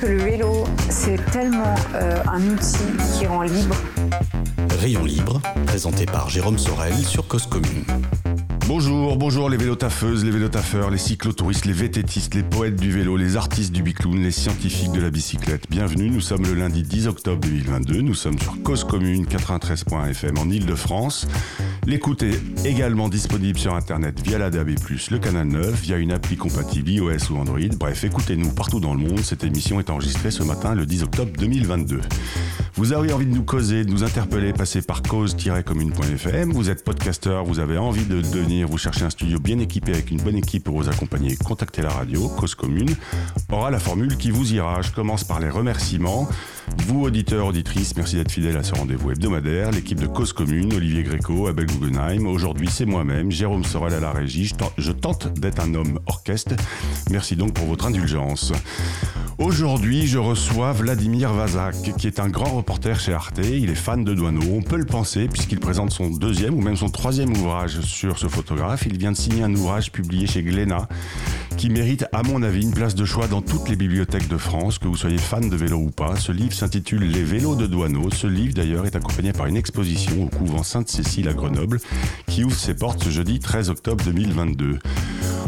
Que le vélo, c'est tellement euh, un outil qui rend libre. Rayon libre, présenté par Jérôme Sorel sur Cause Commune. Bonjour, bonjour les vélotaffeuses, les vélotaffeurs, les cyclotouristes, les vététistes, les poètes du vélo, les artistes du bicloun, les scientifiques de la bicyclette. Bienvenue, nous sommes le lundi 10 octobre 2022, nous sommes sur Cause Commune 93.fm en Ile-de-France. L'écoute est également disponible sur internet via la DAB+, le canal 9, via une appli compatible iOS ou Android. Bref, écoutez-nous partout dans le monde, cette émission est enregistrée ce matin le 10 octobre 2022. Vous avez envie de nous causer, de nous interpeller, passez par cause-commune.fm. Vous êtes podcasteur, vous avez envie de devenir, vous cherchez un studio bien équipé avec une bonne équipe pour vous accompagner, contactez la radio, Cause Commune, aura la formule qui vous ira. Je commence par les remerciements. Vous, auditeurs, auditrices, merci d'être fidèles à ce rendez-vous hebdomadaire. L'équipe de Cause Commune, Olivier Gréco, Abel Guggenheim. Aujourd'hui, c'est moi-même, Jérôme Sorel à la régie. Je tente- d'être un homme orchestre. Merci donc pour votre indulgence. Aujourd'hui, je reçois Vladimir Vazak, qui est un grand reporter chez Arte. Il est fan de Douaneau. On peut le penser, puisqu'il présente son deuxième ou même son troisième ouvrage sur ce photographe. Il vient de signer un ouvrage publié chez Glénat, qui mérite, à mon avis, une place de choix dans toutes les bibliothèques de France, que vous soyez fan de vélo ou pas. Ce livre s'intitule Les vélos de Douaneau. Ce livre, d'ailleurs, est accompagné par une exposition au couvent Sainte-Cécile à Grenoble, qui ouvre ses portes ce jeudi 13 octobre 2022.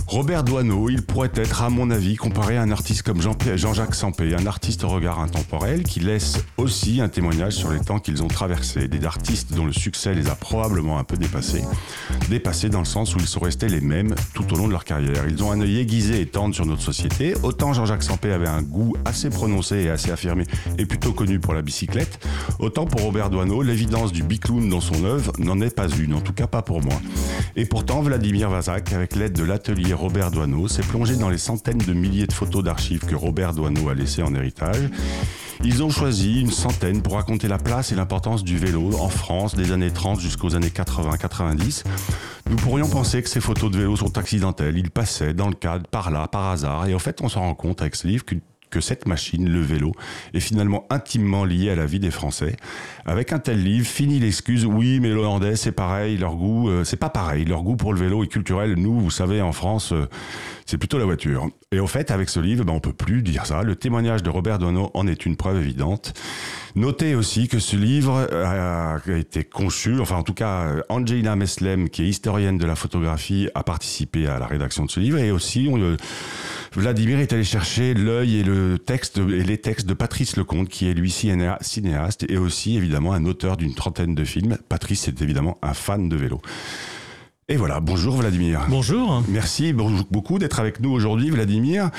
Robert Doisneau, il pourrait être, à mon avis, comparé à un artiste comme Jean- Jean-Jacques Sampé, un artiste au regard intemporel qui laisse aussi un témoignage sur les temps qu'ils ont traversés, des artistes dont le succès les a probablement un peu dépassés, dépassés dans le sens où ils sont restés les mêmes tout au long de leur carrière. Ils ont un œil aiguisé et tendre sur notre société. Autant Jean-Jacques Sampé avait un goût assez prononcé et assez affirmé et plutôt connu pour la bicyclette, autant pour Robert Doisneau, l'évidence du bicloun dans son œuvre n'en est pas une, en tout cas pas pour moi. Et pourtant, Vladimir Vazak, avec l'aide de l'atelier Robert Doisneau, s'est plongé dans les centaines de milliers de photos d'archives que Robert Doisneau a laissées en héritage. Ils ont choisi une centaine pour raconter la place et l'importance du vélo en France des années 30 jusqu'aux années 80-90. Nous pourrions penser que ces photos de vélo sont accidentelles. Ils passaient dans le cadre, par là, par hasard. Et en fait, on s'en rend compte avec ce livre qu'une que cette machine, le vélo, est finalement intimement liée à la vie des Français. Avec un tel livre, fini l'excuse, oui, mais les Hollandais, c'est pareil, leur goût, euh, c'est pas pareil, leur goût pour le vélo est culturel. Nous, vous savez, en France, euh, c'est plutôt la voiture. Et au fait, avec ce livre, ben, on peut plus dire ça. Le témoignage de Robert Doisneau en est une preuve évidente. Notez aussi que ce livre a été conçu, enfin en tout cas, Angelina Meslem, qui est historienne de la photographie, a participé à la rédaction de ce livre et aussi on, euh, Vladimir est allé chercher l'œil et le texte et les textes de Patrice Lecomte, qui est lui cinéa- cinéaste et aussi évidemment un auteur d'une trentaine de films. Patrice est évidemment un fan de vélo. Et voilà, bonjour Vladimir. Bonjour. Merci beaucoup d'être avec nous aujourd'hui, Vladimir.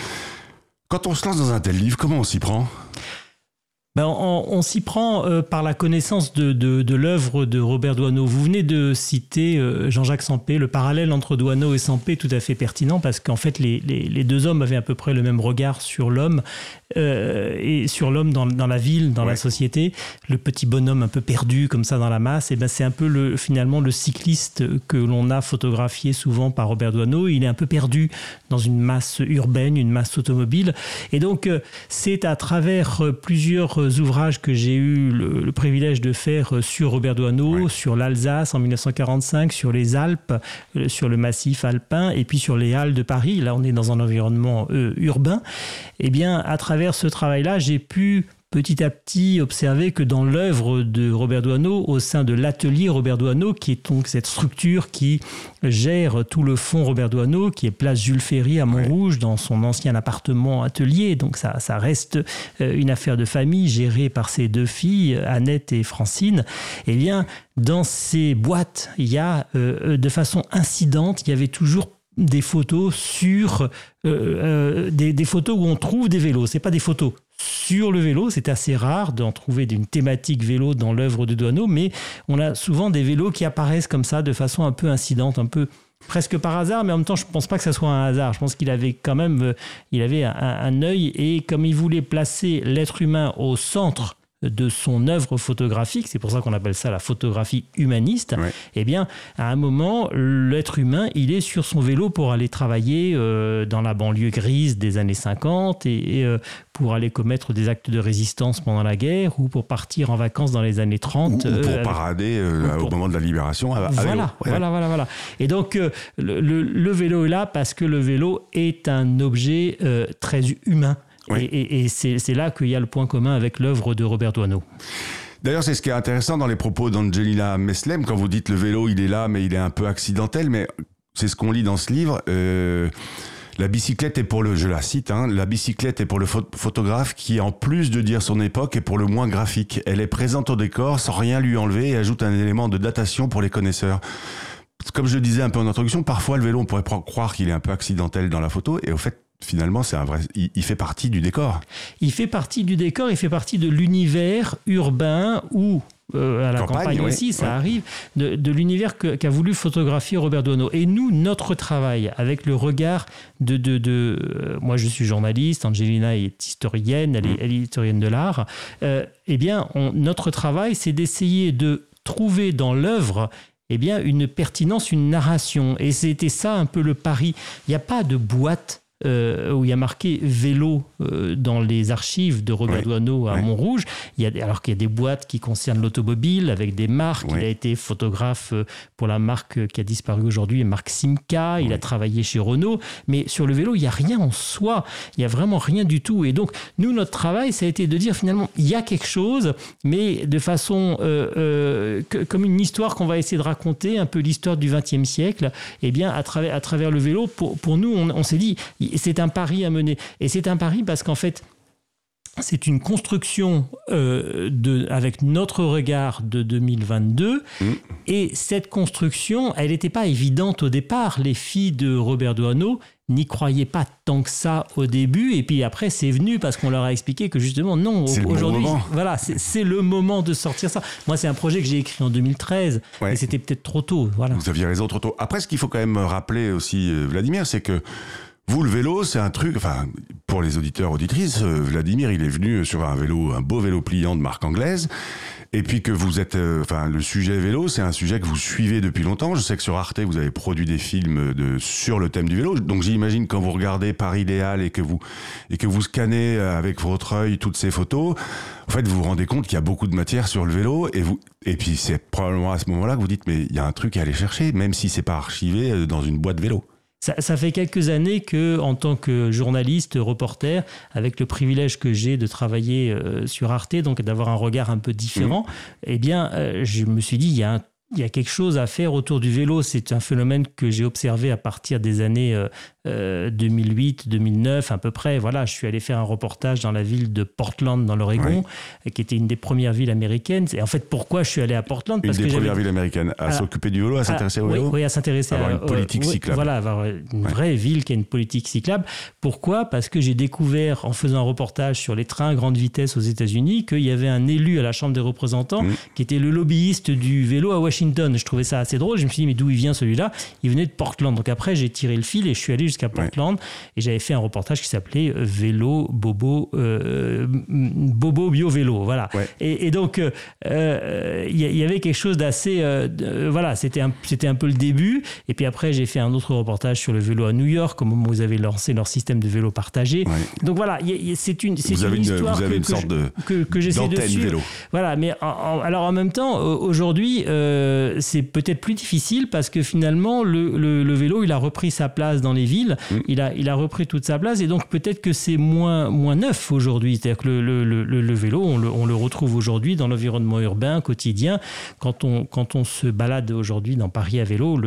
Quand on se lance dans un tel livre, comment on s'y prend? Ben, on s'y prend euh, par la connaissance de, l'œuvre de Robert Doisneau. Vous venez de citer euh, Jean-Jacques Sampé. Le parallèle entre Doisneau et Sampé est tout à fait pertinent parce qu'en fait, les deux hommes avaient à peu près le même regard sur l'homme euh, et sur l'homme dans, dans la ville, dans Ouais. la société. Le petit bonhomme un peu perdu comme ça dans la masse, et ben, c'est un peu le, finalement le cycliste que l'on a photographié souvent par Robert Doisneau. Il est un peu perdu dans une masse urbaine, une masse automobile. Et donc, euh, c'est à travers euh, plusieurs ouvrages que j'ai eu le, le privilège de faire sur Robert Doisneau, Ouais. sur l'Alsace en 1945, sur les Alpes, sur le massif alpin, et puis sur les Halles de Paris. Là, on est dans un environnement euh, urbain. Eh bien, à travers ce travail-là, j'ai pu petit à petit observer que dans l'œuvre de Robert Doisneau, au sein de l'atelier Robert Doisneau, qui est donc cette structure qui gère tout le fond Robert Doisneau, qui est place Jules Ferry à Montrouge, dans son ancien appartement atelier. Donc ça, ça reste euh, une affaire de famille gérée par ses deux filles, Annette et Francine. Eh bien, dans ces boîtes, il y a, euh, de façon incidente, il y avait toujours des photos sur euh, euh, des, photos où on trouve des vélos. C'est pas des photos sur le vélo. C'est assez rare d'en trouver d'une thématique vélo dans l'œuvre de Doisneau, mais on a souvent des vélos qui apparaissent comme ça de façon un peu incidente, un peu presque par hasard, mais en même temps, je pense pas que ça soit un hasard. Je pense qu'il avait quand même, euh, il avait un, un œil et comme il voulait placer l'être humain au centre de son œuvre photographique, c'est pour ça qu'on appelle ça la photographie humaniste, Ouais. eh bien, à un moment, l'être humain, il est sur son vélo pour aller travailler euh, dans la banlieue grise des années 50 et, et, euh, pour aller commettre des actes de résistance pendant la guerre ou pour partir en vacances dans les années Ou, 30. ou pour parader euh, ou pour- au moment de la libération. à- à vélo. voilà, Ouais. voilà, voilà, voilà. Et donc, le, le- le vélo est là parce que le vélo est un objet très humain. Oui. Et, et- et c'est là qu'il y a le point commun avec l'œuvre de Robert Doisneau. D'ailleurs, c'est ce qui est intéressant dans les propos d'Angelina Meslem, quand vous dites le vélo, il est là, mais il est un peu accidentel, mais c'est ce qu'on lit dans ce livre. Euh, la bicyclette est pour le, je la cite, hein, la bicyclette est pour le pho- photographe qui, en plus de dire son époque, est pour le moins graphique. Elle est présente au décor sans rien lui enlever et ajoute un élément de datation pour les connaisseurs. Comme je le disais un peu en introduction, parfois le vélo, on pourrait croire qu'il est un peu accidentel dans la photo, et au fait, finalement, c'est un vrai, il, il fait partie du décor. Il fait partie du décor, il fait partie de l'univers urbain ou euh, à la Campagne, aussi, ça arrive, de, de l'univers qu'a voulu photographier Robert Doisneau. Et nous, notre travail, avec le regard de... de, de euh, moi, je suis journaliste, Angelina est historienne, elle est, elle est historienne de l'art. euh, eh bien, on- notre travail, c'est d'essayer de trouver dans l'œuvre eh bien, une pertinence, une narration. Et c'était ça un peu le pari. Il n'y a pas de boîte euh, où il y a marqué vélo euh, dans les archives de Robert. Doisneau à Ouais. Montrouge. Il y a, alors qu'il y a des boîtes qui concernent l'automobile avec des marques. Il a été photographe euh, pour la marque qui a disparu aujourd'hui, marque Simca. Il a travaillé chez Renault. Mais sur le vélo, il n'y a rien en soi. Il n'y a vraiment rien du tout. Et donc, nous, notre travail, ça a été de dire finalement, il y a quelque chose, mais de façon euh, que- comme une histoire qu'on va essayer de raconter, un peu l'histoire du XXe siècle, eh bien, à travers, à travers le vélo, pour, pour nous, on, on s'est dit, c'est un pari à mener. Et c'est un pari parce qu'en fait, c'est une construction euh, de, avec notre regard de 2022. Mm. Et cette construction, elle n'était pas évidente au départ. Les filles de Robert Doisneau n'y croyaient pas tant que ça au début. Et puis après, c'est venu parce qu'on leur a expliqué que justement, non, bon aujourd'hui, moment. voilà, c'est c'est le moment de sortir ça. Moi, c'est un projet que j'ai écrit en 2013. Ouais. Et c'était peut-être trop tôt. Voilà. Vous aviez raison trop tôt. Après, ce qu'il faut quand même rappeler aussi, euh, Vladimir, c'est que vous, le vélo, c'est un truc. Enfin, pour les auditeurs auditrices, euh, Vladimir, il est venu sur un vélo, un beau vélo pliant de marque anglaise. Et puis que vous êtes, euh, enfin, le sujet vélo, c'est un sujet que vous suivez depuis longtemps. Je sais que sur Arte, vous avez produit des films de sur le thème du vélo. Donc j'imagine quand vous regardez Paris idéal et que vous et que vous scannez euh, avec votre œil toutes ces photos, en fait, vous vous rendez compte qu'il y a beaucoup de matière sur le vélo et vous et puis c'est probablement à ce moment-là que vous dites mais il y a un truc à aller chercher, même si c'est pas archivé euh, dans une boîte vélo. Ça, ça fait quelques années que, en tant que journaliste, reporter, avec le privilège que j'ai de travailler euh, sur Arte, donc d'avoir un regard un peu différent, eh bien, euh, je me suis dit, il y a un il y a quelque chose à faire autour du vélo. C'est un phénomène que j'ai observé à partir des années euh, euh, 2008, 2009 à peu près. Voilà, je suis allé faire un reportage dans la ville de Portland, dans l'Oregon, qui était une des premières villes américaines. Et en fait, pourquoi je suis allé à Portland? Une Parce des que premières villes américaines à s'occuper du vélo, à s'intéresser au vélo? Oui, à s'intéresser Avoir à une politique cyclable. Voilà, avoir une Ouais. vraie ville qui a une politique cyclable. Pourquoi? Parce que j'ai découvert, en faisant un reportage sur les trains à grande vitesse aux États-Unis, qu'il y avait un élu à la Chambre des représentants Mm. qui était le lobbyiste du vélo à Washington. Je trouvais ça assez drôle. Je me suis dit, mais d'où il vient celui-là? Il venait de Portland. Donc après, j'ai tiré le fil et je suis allé jusqu'à Portland et j'avais fait un reportage qui s'appelait euh, Vélo Bobo euh, m- Bobo Bio Vélo. Voilà. Ouais. Et, et donc, euh, euh, il y, il avait quelque chose d'assez. euh, voilà, c'était un, c'était un peu le début. Et puis après, j'ai fait un autre reportage sur le vélo à New York, au moment où vous avez lancé leur système de vélo partagé. Ouais. Donc voilà, il il c'est une, c'est une histoire vous avez que, une sorte de- que, que j'essaie de suivre. vélo. Voilà, mais en- en- alors en même temps, aujourd'hui, euh, c'est peut-être plus difficile parce que finalement, le, le- le vélo, il a repris sa place dans les villes, Mm. il, a, il a repris toute sa place et donc peut-être que c'est moins, moins neuf aujourd'hui. C'est-à-dire que le, vélo, on le, on le retrouve aujourd'hui dans l'environnement urbain quotidien. Quand on, quand on se balade aujourd'hui dans Paris à vélo,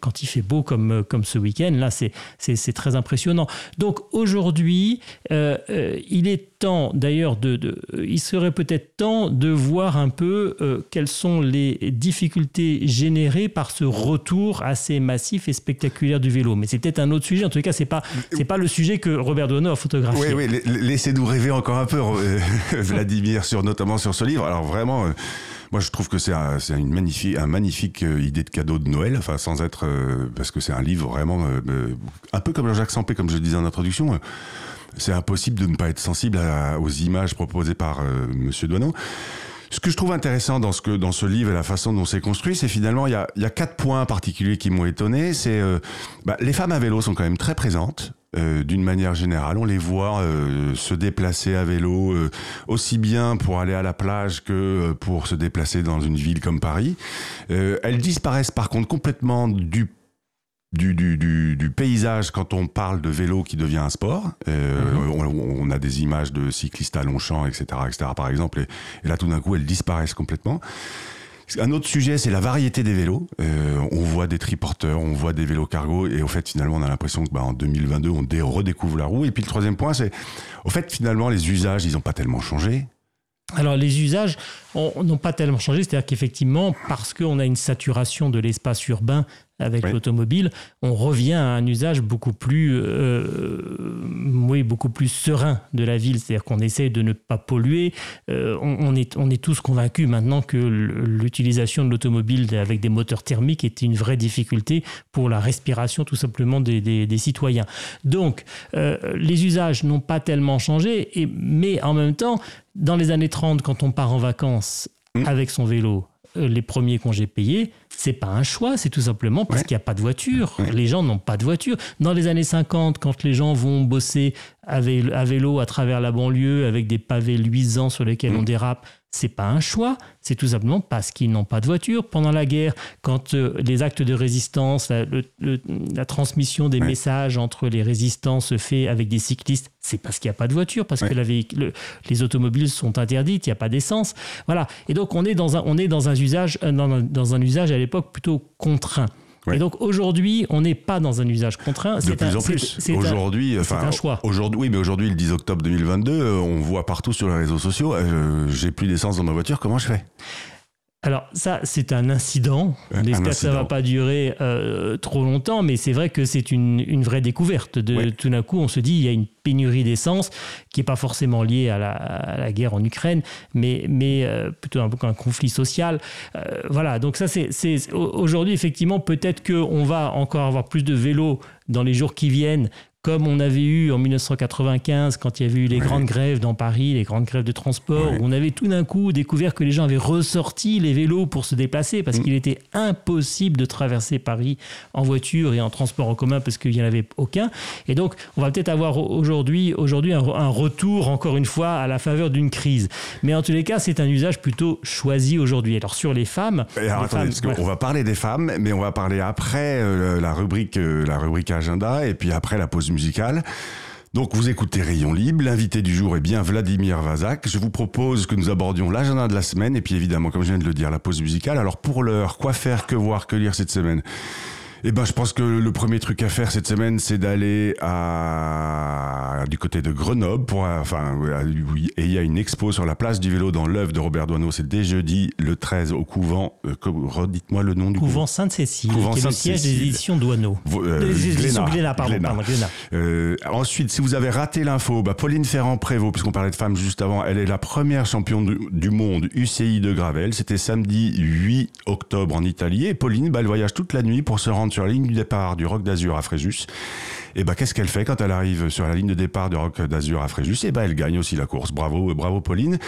quand il fait beau comme, comme ce week-end, là, c'est très impressionnant. Donc aujourd'hui, euh, euh, il est temps d'ailleurs euh, il serait peut-être temps de voir un peu euh, quelles sont les difficultés générées par ce retour assez massif et spectaculaire du vélo. Mais c'est peut-être un autre sujet. En tout cas, c'est pas c'est pas le sujet que Robert Doisneau a photographié. Oui, oui, la- laissez-nous rêver encore un peu, euh, Vladimir, sur, notamment sur ce livre. Alors vraiment, moi je trouve que c'est un, une magnifique, un magnifique idée de cadeau de Noël, enfin sans être, parce que c'est un livre vraiment, un peu comme Jean-Jacques Sampé, comme je le disais en introduction. C'est impossible de ne pas être sensible aux images proposées par euh, Monsieur. Ce que je trouve intéressant dans ce, livre et la façon dont c'est construit, c'est finalement, il y a, y a, quatre points particuliers qui m'ont étonné. C'est euh, bah, les femmes à vélo sont quand même très présentes. Euh, d'une manière générale, on les voit euh, se déplacer à vélo aussi bien pour aller à la plage que pour se déplacer dans une ville comme Paris. elles disparaissent par contre complètement du du, du, du, du, paysage quand on parle de vélo qui devient un sport. Euh, mhm. on, a des images de cyclistes à Longchamp, etc., etc. par exemple, et, là tout d'un coup elles disparaissent complètement. Un autre sujet, c'est la variété des vélos. Euh, on voit des triporteurs, on voit des vélos cargo, et au fait, finalement, on a l'impression que bah, en 2022, on redécouvre la roue. Et puis le troisième point, c'est, au fait, finalement, les usages, ils n'ont pas tellement changé. Alors les usages n'ont pas tellement changé, c'est-à-dire qu'effectivement, parce qu'on a une saturation de l'espace urbain avec l'automobile, on revient à un usage beaucoup plus, euh, oui, beaucoup plus serein de la ville. C'est-à-dire qu'on essaie de ne pas polluer. Euh, on, est, on est tous convaincus maintenant que l'utilisation de l'automobile avec des moteurs thermiques est une vraie difficulté pour la respiration tout simplement des, des, citoyens. Donc, euh, les usages n'ont pas tellement changé, et, mais en même temps, dans les années 30, quand on part en vacances mmh. avec son vélo, les premiers congés payés, c'est pas un choix, c'est tout simplement parce qu'il n'y a pas de voiture. Les gens n'ont pas de voiture. Dans les années 50, quand les gens vont bosser à vélo à travers la banlieue avec des pavés luisants sur lesquels on mm. dérape, c'est pas un choix, c'est tout simplement parce qu'ils n'ont pas de voiture. Pendant la guerre, quand euh, les actes de résistance, la, transmission des messages entre les résistants se fait avec des cyclistes, c'est parce qu'il n'y a pas de voiture, parce que les automobiles sont interdites, il n'y a pas d'essence. Voilà. Et donc on est dans un, on est dans un usage, euh, dans dans un usage à l'époque plutôt contraint. Et donc aujourd'hui, on n'est pas dans un usage contraint. De plus en plus. Aujourd'hui, enfin, un choix. Aujourd'hui, oui, mais aujourd'hui, le 10 octobre 2022, euh, on voit partout sur les réseaux sociaux, euh, j'ai plus d'essence dans ma voiture, comment je fais? Alors ça, c'est un incident. On espère que ça va pas durer euh, trop longtemps, mais c'est vrai que c'est une, vraie découverte. De, Tout d'un coup, on se dit il y a une pénurie d'essence qui n'est pas forcément liée à la, guerre en Ukraine, mais, mais euh, plutôt un, un conflit social. Euh, voilà, donc ça, c'est aujourd'hui, effectivement, peut-être qu'on va encore avoir plus de vélos dans les jours qui viennent comme on avait eu en 1995, quand il y avait eu les grandes grèves dans Paris, les grandes grèves de transport, où on avait tout d'un coup découvert que les gens avaient ressorti les vélos pour se déplacer, parce mm. qu'il était impossible de traverser Paris en voiture et en transport en commun, parce qu'il n'y en avait aucun. Et donc, on va peut-être avoir aujourd'hui aujourd'hui un, retour, encore une fois, à la faveur d'une crise. Mais en tous les cas, c'est un usage plutôt choisi aujourd'hui. Alors, sur les femmes... on va parler des femmes, mais on va parler après euh, la, rubrique, euh, la rubrique agenda, et puis après la pause donc vous écoutez Rayon Libre, l'invité du jour est bien Vladimir Vazak. Je vous propose que nous abordions l'agenda de la semaine et puis évidemment, comme je viens de le dire, la pause musicale. Alors pour l'heure, quoi faire, que voir, que lire cette semaine? Eh ben, je pense que le premier truc à faire cette semaine, c'est d'aller à du côté de Grenoble pour, enfin, oui, et il y a une expo sur la place du vélo dans l'œuvre de Robert Doisneau. C'est dès jeudi le 13 au couvent. Euh, redites-moi le nom du couvent. Sainte-Cécile, qui est le siège des éditions Douaneau. Euh, des éditions Glénat, pardon. Euh, ensuite, si vous avez raté l'info, bah, Pauline Ferrand-Prévot, puisqu'on parlait de femmes juste avant, elle est la première championne du, monde UCI de Gravel. C'était samedi 8 octobre en Italie. Et Pauline, bah, elle voyage toute la nuit pour se rendre sur la ligne du départ du Roc d'Azur à Fréjus. Et bah, qu'est-ce qu'elle fait quand elle arrive sur la ligne de départ du Roc d'Azur à Fréjus? Et bah, elle gagne aussi la course. Bravo, bravo Pauline.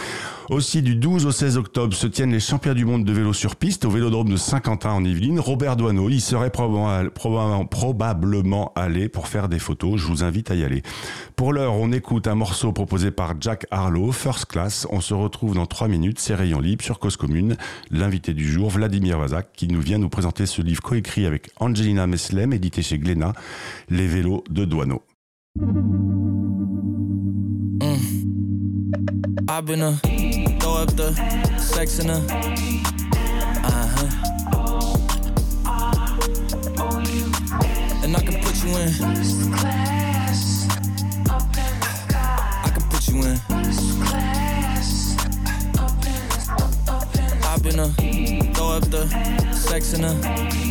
Aussi, du 12 au 16 octobre se tiennent les championnats du monde de vélo sur piste au Vélodrome de Saint-Quentin en Yvelines. Robert Doineau y serait probablement, probablement allé pour faire des photos. Je vous invite à y aller. Pour l'heure, on écoute un morceau proposé par Jack Harlow, First Class. On se retrouve dans 3 minutes. C'est Rayon Libre sur Cause Commune. L'invité du jour, Vladimir Vazak, qui nous vient nous présenter ce livre coécrit avec Angelina Meslem, édité chez Glénat, Les vélos de Douaneau. Mm. I've been a throw up the sex in a uh-huh. And I can put you in. I can put you in. I've been a throw up the sex in a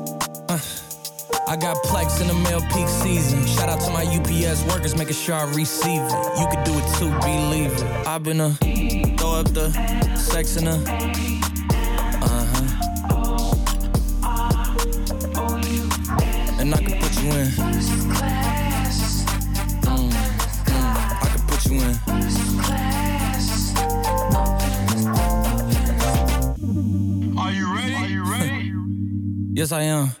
Uh, I got plex in the mail peak season. Shout out to my UPS workers, making sure I receive it. You could do it too, believe it. I've been a throw up the sex in a and I can put you in. Mm, mm, I can put you in. Are you ready? Are you ready? yes, I am.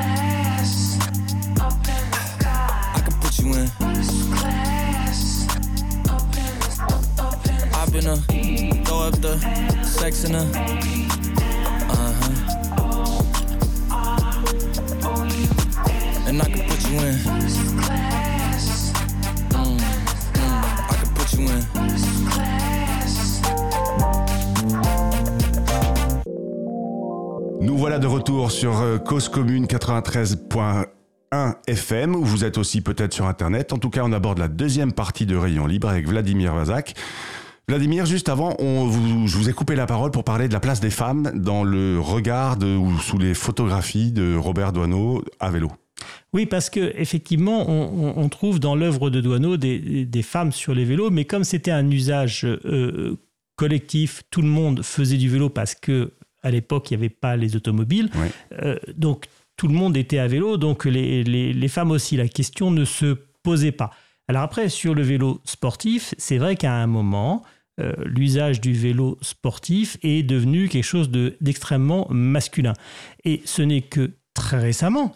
Nous voilà de retour sur euh, Cause Commune 93.1 FM, où vous êtes aussi peut-être sur Internet. En tout cas, on aborde la deuxième partie de Rayon Libre avec Vladimir Vazak. Vladimir, juste avant, on vous, je vous ai coupé la parole pour parler de la place des femmes dans le regard ou sous les photographies de Robert Doisneau à vélo. Oui, parce que effectivement, on, trouve dans l'œuvre de Doisneau des, femmes sur les vélos, mais comme c'était un usage euh, collectif, tout le monde faisait du vélo parce que à l'époque il n'y avait pas les automobiles, euh, donc tout le monde était à vélo, donc les, les femmes aussi. La question ne se posait pas. Alors après, sur le vélo sportif, c'est vrai qu'à un moment, euh, l'usage du vélo sportif est devenu quelque chose d'extrêmement masculin. Et ce n'est que très récemment,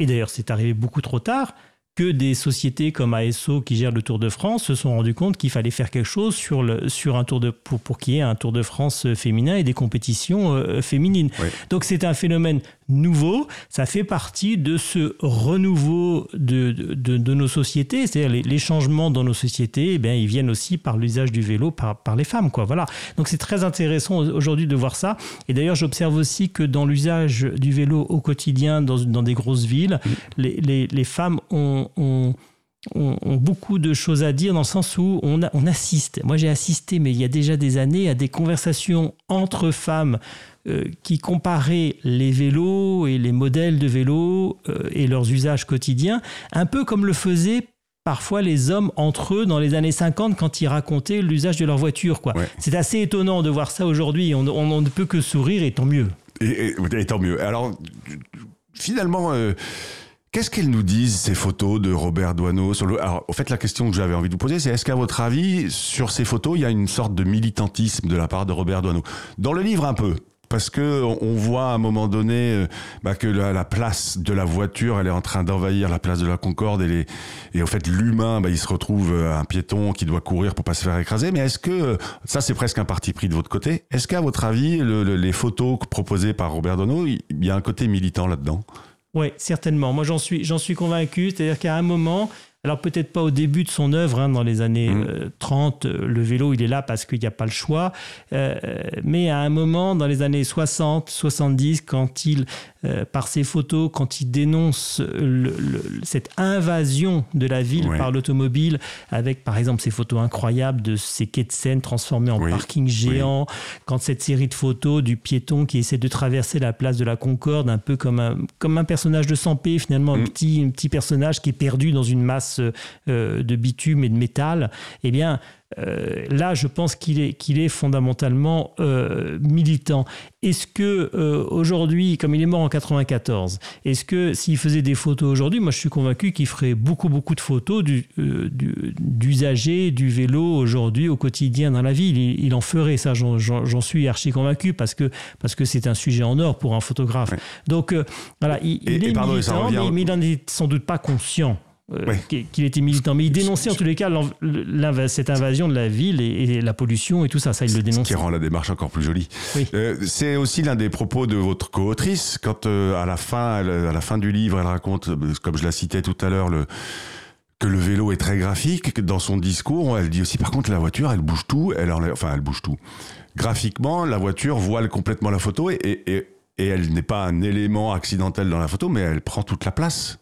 et d'ailleurs c'est arrivé beaucoup trop tard, que des sociétés comme ASO qui gèrent le Tour de France se sont rendues compte qu'il fallait faire quelque chose sur, le, sur un tour de, pour, pour qu'il y ait un Tour de France féminin et des compétitions euh, féminines. Donc c'est un phénomène nouveau, ça fait partie de ce renouveau de, de, nos sociétés, c'est-à-dire les, changements dans nos sociétés, eh bien, ils viennent aussi par l'usage du vélo par, par les femmes. Quoi. Voilà. Donc c'est très intéressant aujourd'hui de voir ça. Et d'ailleurs, j'observe aussi que dans l'usage du vélo au quotidien dans, dans des grosses villes, les, les, les femmes ont, ont ont, beaucoup de choses à dire dans le sens où on, on assiste. Moi, j'ai assisté, mais il y a déjà des années, à des conversations entre femmes euh, qui comparaient les vélos et les modèles de vélos euh, et leurs usages quotidiens, un peu comme le faisaient parfois les hommes entre eux dans les années 50 quand ils racontaient l'usage de leur voiture. Quoi. C'est assez étonnant de voir ça aujourd'hui. On, on, ne peut que sourire et tant mieux. Et, tant mieux. Alors, finalement... Euh, qu'est-ce qu'elles nous disent, ces photos de Robert Doisneau sur le... Alors, au fait, la question que j'avais envie de vous poser, c'est est-ce qu'à votre avis, sur ces photos, il y a une sorte de militantisme de la part de Robert Doisneau? Dans le livre, un peu. Parce que on voit à un moment donné euh, bah, que la, place de la voiture, elle est en train d'envahir la place de la Concorde et, les, en fait l'humain, bah, il se retrouve euh, un piéton qui doit courir pour pas se faire écraser. Mais est-ce que ça, c'est presque un parti pris de votre côté. Est-ce qu'à votre avis, les photos proposées par Robert Dono, il y a un côté militant là-dedans? Oui, certainement. Moi, j'en suis, j'en suis convaincu. C'est-à-dire qu'à un moment, alors peut-être pas au début de son œuvre, hein, dans les années 30, mmh. euh, euh, le vélo il est là parce qu'il n'y a pas le choix, euh, mais à un moment dans les années 60, 70, quand il, par ses photos, quand il dénonce cette invasion de la ville par l'automobile, avec par exemple ces photos incroyables de ces quais de Seine transformés en parking géant, quand cette série de photos du piéton qui essaie de traverser la place de la Concorde, un peu comme un, comme un personnage de Sampé finalement, un, mmh. petit, un petit personnage qui est perdu dans une masse euh, de bitume et de métal, eh bien, euh, là, je pense qu'il est, qu'il est fondamentalement euh, militant. Est-ce que euh, aujourd'hui, comme il est mort en 94, est-ce que s'il faisait des photos aujourd'hui, moi je suis convaincu qu'il ferait beaucoup beaucoup de photos du, du- d'usagers du vélo aujourd'hui au quotidien dans la ville. Il, il en ferait ça, j'en, suis archi convaincu parce que parce que c'est un sujet en or pour un photographe. Donc voilà, il, Et- il est pardon, militant, revient mais, mais il n'en est sans doute pas conscient. Euh, Ouais. qu'il- était militant, mais il dénonçait en tous les cas cette invasion de la ville et, et la pollution et tout ça. Ça, il le Ce dénonce. qui rend la démarche encore plus jolie. Oui. Euh, c'est aussi l'un des propos de votre co-autrice quand euh, à la fin, elle- à la fin du livre, elle raconte, comme je la citais tout à l'heure, le que le vélo est très graphique. que Dans son discours, elle dit aussi, par contre, la voiture, elle bouge tout. Elle enlève- enfin, elle bouge tout. Graphiquement, la voiture voile complètement la photo et, et, et- et elle n'est pas un élément accidentel dans la photo, mais elle prend toute la place.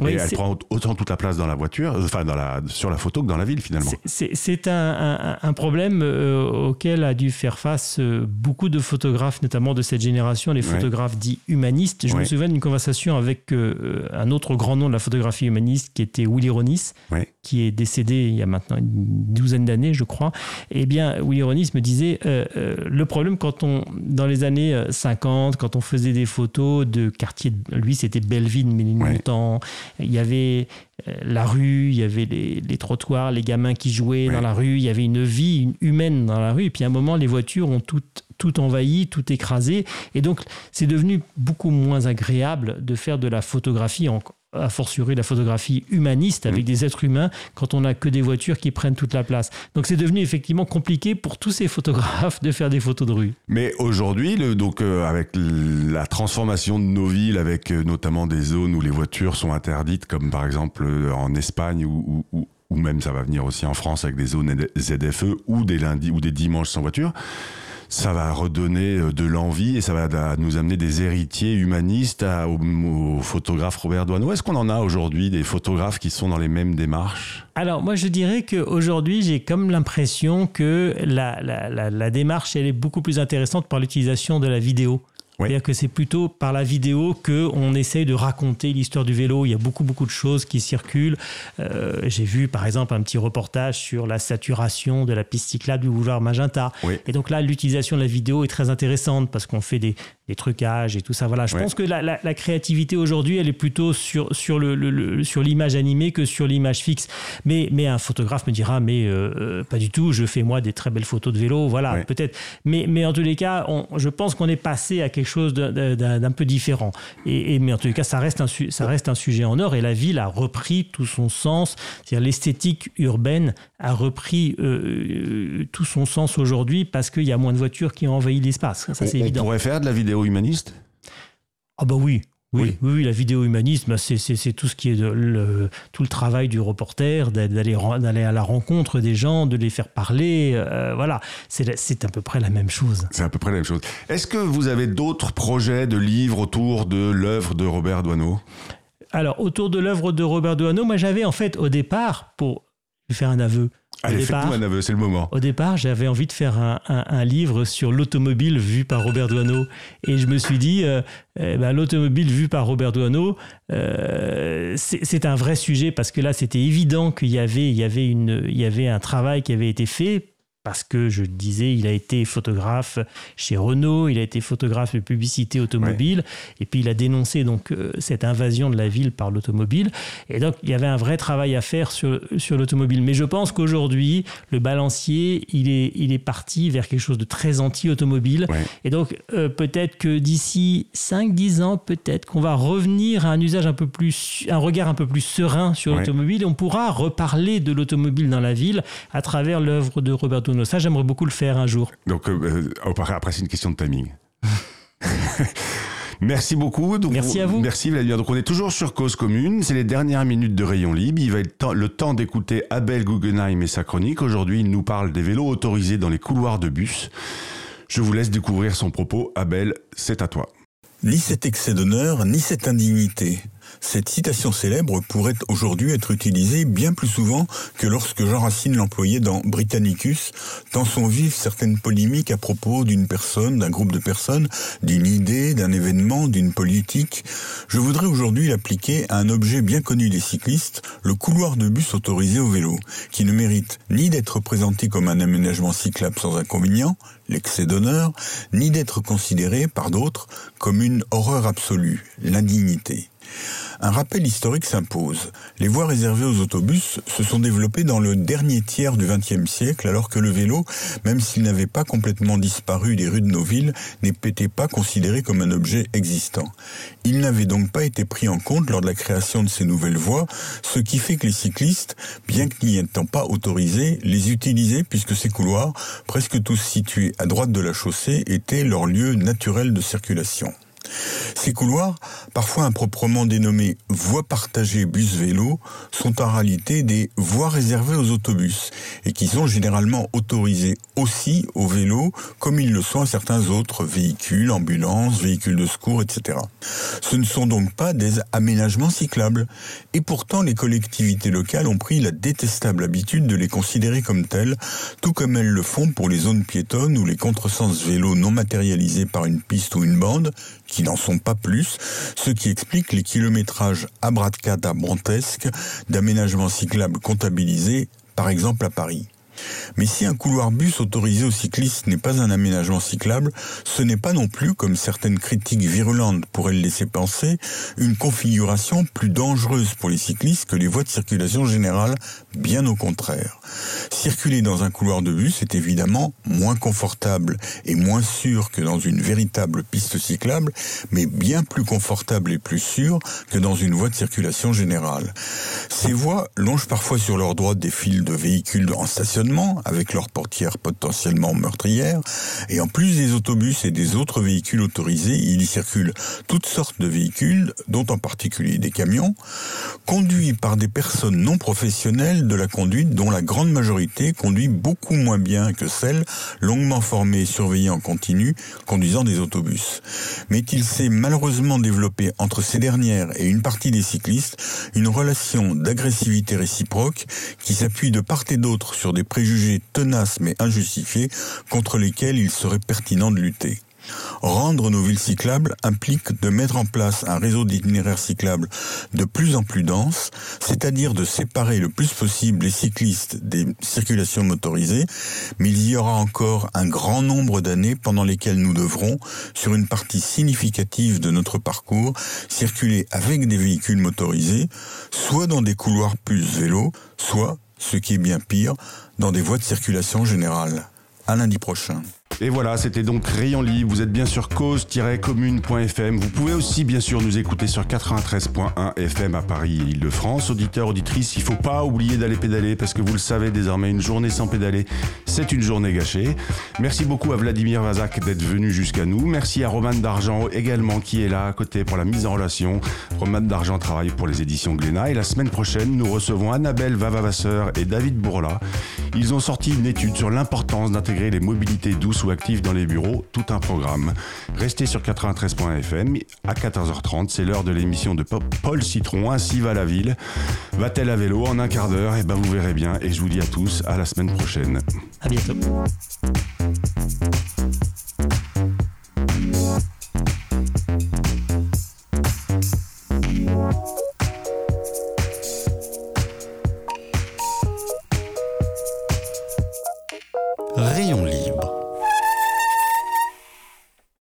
Oui, et elle prend autant toute la place dans la voiture, euh, enfin dans la, sur la photo que dans la ville finalement. C'est- un, un- un problème euh, auquel a dû faire face euh, beaucoup de photographes, notamment de cette génération, les Ouais. photographes dits humanistes. Je Ouais. me souviens d'une conversation avec euh, un autre grand nom de la photographie humaniste qui était Willy Ronis, Ouais. qui est décédé il y a maintenant une douzaine d'années, je crois. Eh bien, Willy Ronis me disait le problème quand on, dans les années euh, 50, quand on faisait des photos de quartiers, lui c'était Belleville, Ménilmontant, il y avait euh, la rue, il y avait les, les trottoirs, les gamins qui jouaient Ouais. dans la rue, il y avait une vie humaine dans la rue. Et puis à un moment, les voitures ont tout, tout envahi, tout écrasé. Et donc, c'est devenu beaucoup moins agréable de faire de la photographie, en, a fortiori la photographie humaniste avec des êtres humains, quand on n'a que des voitures qui prennent toute la place. Donc c'est devenu effectivement compliqué pour tous ces photographes de faire des photos de rue. Mais aujourd'hui, le- donc euh, avec la transformation de nos villes, avec euh, notamment des zones où les voitures sont interdites, comme par exemple euh, en Espagne ou, ou, ou- ou même ça va venir aussi en France avec des zones ZFE ou des lundis ou des dimanches sans voiture. Ça va redonner euh, de l'envie et ça va nous amener des héritiers humanistes au, photographe Robert Doisneau. Est-ce qu'on en a aujourd'hui des photographes qui sont dans les mêmes démarches? Alors moi je dirais qu'aujourd'hui j'ai comme l'impression que la, la démarche elle est beaucoup plus intéressante par l'utilisation de la vidéo. Oui. C'est-à-dire que c'est plutôt par la vidéo qu'on essaye de raconter l'histoire du vélo. Il y a beaucoup, beaucoup de choses qui circulent. Euh, J'ai vu, par exemple, un petit reportage sur la saturation de la piste cyclable du boulevard Magenta. Oui. Et donc là, l'utilisation de la vidéo est très intéressante parce qu'on fait des, des trucages et tout ça. Voilà, je Ouais. pense que la, la- la créativité aujourd'hui, elle est plutôt sur, sur, le, le- le- sur l'image animée que sur l'image fixe. Mais, mais un photographe me dira, mais euh, euh, pas du tout, je fais moi des très belles photos de vélo. Voilà, Ouais. peut-être. Mais, mais en tous les cas, on- je pense qu'on est passé à quelque chose d'un- peu différent. Et, et- mais en tous les cas, ça reste, un, ça reste un sujet en or et la ville a repris tout son sens. C'est-à-dire l'esthétique urbaine a repris euh, tout son sens aujourd'hui parce qu'il y a moins de voitures qui ont envahi l'espace. Ça, c'est on, on évident. pourrait faire de la vidéo humaniste Ah bah oui. Oui, Oui. la vidéo humanisme, c'est- c'est tout ce qui est de, le, tout le travail du reporter, d'a- d'aller à la rencontre des gens, de les faire parler. euh, voilà, c'est à peu près la même chose. C'est à peu près la même chose. Est-ce que vous avez d'autres projets de livres autour de l'œuvre de Robert Doisneau? Alors, autour de l'œuvre de Robert Doisneau, moi j'avais en fait au départ, pour faire un aveu, Allez, faites-nous un aveu, c'est le moment. Au départ, j'avais envie de faire un, un- un livre sur l'automobile vu par Robert Doisneau. Et je me suis dit, euh, eh ben, l'automobile vue par Robert Doisneau, euh, c'est c'est un vrai sujet parce que là, c'était évident qu'il y avait, il y, avait une, il y avait un travail qui avait été fait. Parce que je le disais, il a été photographe chez Renault, il a été photographe de publicité automobile, et puis il a dénoncé donc euh, cette invasion de la ville par l'automobile. Et donc il y avait un vrai travail à faire sur, sur l'automobile. Mais je pense qu'aujourd'hui, le balancier, il est, il est parti vers quelque chose de très anti-automobile. Ouais. Et donc euh, peut-être que d'ici 5-10 ans, peut-être qu'on va revenir à un usage un peu plus, un regard un peu plus serein sur Ouais. l'automobile, et on pourra reparler de l'automobile dans la ville à travers l'œuvre de Robert Ça, j'aimerais beaucoup le faire un jour. Donc, euh, euh, après, après, c'est une question de timing. Merci beaucoup. Donc, Merci à vous. Merci Vladimir. Donc on est toujours sur Cause Commune. C'est les dernières minutes de Rayon Libre. Il va être temps- le temps d'écouter Abel Guggenheim et sa chronique. Aujourd'hui, il nous parle des vélos autorisés dans les couloirs de bus. Je vous laisse découvrir son propos. Abel, c'est à toi. Ni cet excès d'honneur, ni cette indignité. Cette citation célèbre pourrait aujourd'hui être utilisée bien plus souvent que lorsque Jean Racine l'employait dans Britannicus, tant sont vives certaines polémiques à propos d'une personne, d'un groupe de personnes, d'une idée, d'un événement, d'une politique. Je voudrais aujourd'hui l'appliquer à un objet bien connu des cyclistes, le couloir de bus autorisé au vélo, qui ne mérite ni d'être présenté comme un aménagement cyclable sans inconvénient, l'excès d'honneur, ni d'être considéré par d'autres comme une horreur absolue, l'indignité. Un rappel historique s'impose. Les voies réservées aux autobus se sont développées dans le dernier tiers du XXe siècle, alors que le vélo, même s'il n'avait pas complètement disparu des rues de nos villes, n'était pas considéré comme un objet existant. Il n'avait donc pas été pris en compte lors de la création de ces nouvelles voies, ce qui fait que les cyclistes, bien que n'y étant pas autorisés, les utilisaient puisque ces couloirs, presque tous situés à droite de la chaussée, étaient leur lieu naturel de circulation. Ces couloirs, parfois improprement dénommés voies partagées bus-vélo, sont en réalité des voies réservées aux autobus et qui sont généralement autorisées aussi aux vélos comme ils le sont à certains autres véhicules, ambulances, véhicules de secours, etc. Ce ne sont donc pas des aménagements cyclables et pourtant les collectivités locales ont pris la détestable habitude de les considérer comme tels, tout comme elles le font pour les zones piétonnes ou les contresens vélos non matérialisés par une piste ou une bande, qui n'en sont pas plus, ce qui explique les kilométrages abracadabrantesques d'aménagements cyclables comptabilisés, par exemple à Paris. Mais si un couloir bus autorisé aux cyclistes n'est pas un aménagement cyclable, ce n'est pas non plus, comme certaines critiques virulentes pourraient le laisser penser, une configuration plus dangereuse pour les cyclistes que les voies de circulation générale, bien au contraire. Circuler dans un couloir de bus est évidemment moins confortable et moins sûr que dans une véritable piste cyclable, mais bien plus confortable et plus sûr que dans une voie de circulation générale. Ces voies longent parfois sur leur droite des fils de véhicules en stationnement, avec leurs portières potentiellement meurtrières, et en plus des autobus et des autres véhicules autorisés, il y circule toutes sortes de véhicules, dont en particulier des camions, conduits par des personnes non professionnelles de la conduite dont la grande majorité conduit beaucoup moins bien que celles longuement formées et surveillées en continu conduisant des autobus. Mais il s'est malheureusement développé entre ces dernières et une partie des cyclistes une relation d'agressivité réciproque qui s'appuie de part et d'autre sur des préjugés tenaces mais injustifiés contre lesquels il serait pertinent de lutter. Rendre nos villes cyclables implique de mettre en place un réseau d'itinéraires cyclables de plus en plus dense, c'est-à-dire de séparer le plus possible les cyclistes des circulations motorisées, mais il y aura encore un grand nombre d'années pendant lesquelles nous devrons, sur une partie significative de notre parcours, circuler avec des véhicules motorisés, soit dans des couloirs plus vélos, soit, ce qui est bien pire, dans des voies de circulation générale. À lundi prochain. Et voilà, c'était donc Rayon Libre. Vous êtes bien sur cause-commune.fm. Vous pouvez aussi, bien sûr, nous écouter sur 93.1 FM à Paris et Île-de-France. Auditeurs, auditrices, il faut pas oublier d'aller pédaler parce que vous le savez désormais, une journée sans pédaler, c'est une journée gâchée. Merci beaucoup à Vladimir Vazak d'être venu jusqu'à nous. Merci à Roman D'Argent également qui est là à côté pour la mise en relation. Roman D'Argent travaille pour les éditions Glénat et la semaine prochaine, nous recevons Annabelle Vavavasseur et David Bourla. Ils ont sorti une étude sur l'importance d'intégrer les mobilités douces ou actives dans les bureaux, tout un programme. Restez sur 93.fm, à 14h30, c'est l'heure de l'émission de Paul Citron, ainsi va la ville. Va-t-elle à vélo en un quart d'heure? Et ben vous verrez bien, et je vous dis à tous, à la semaine prochaine. À bientôt.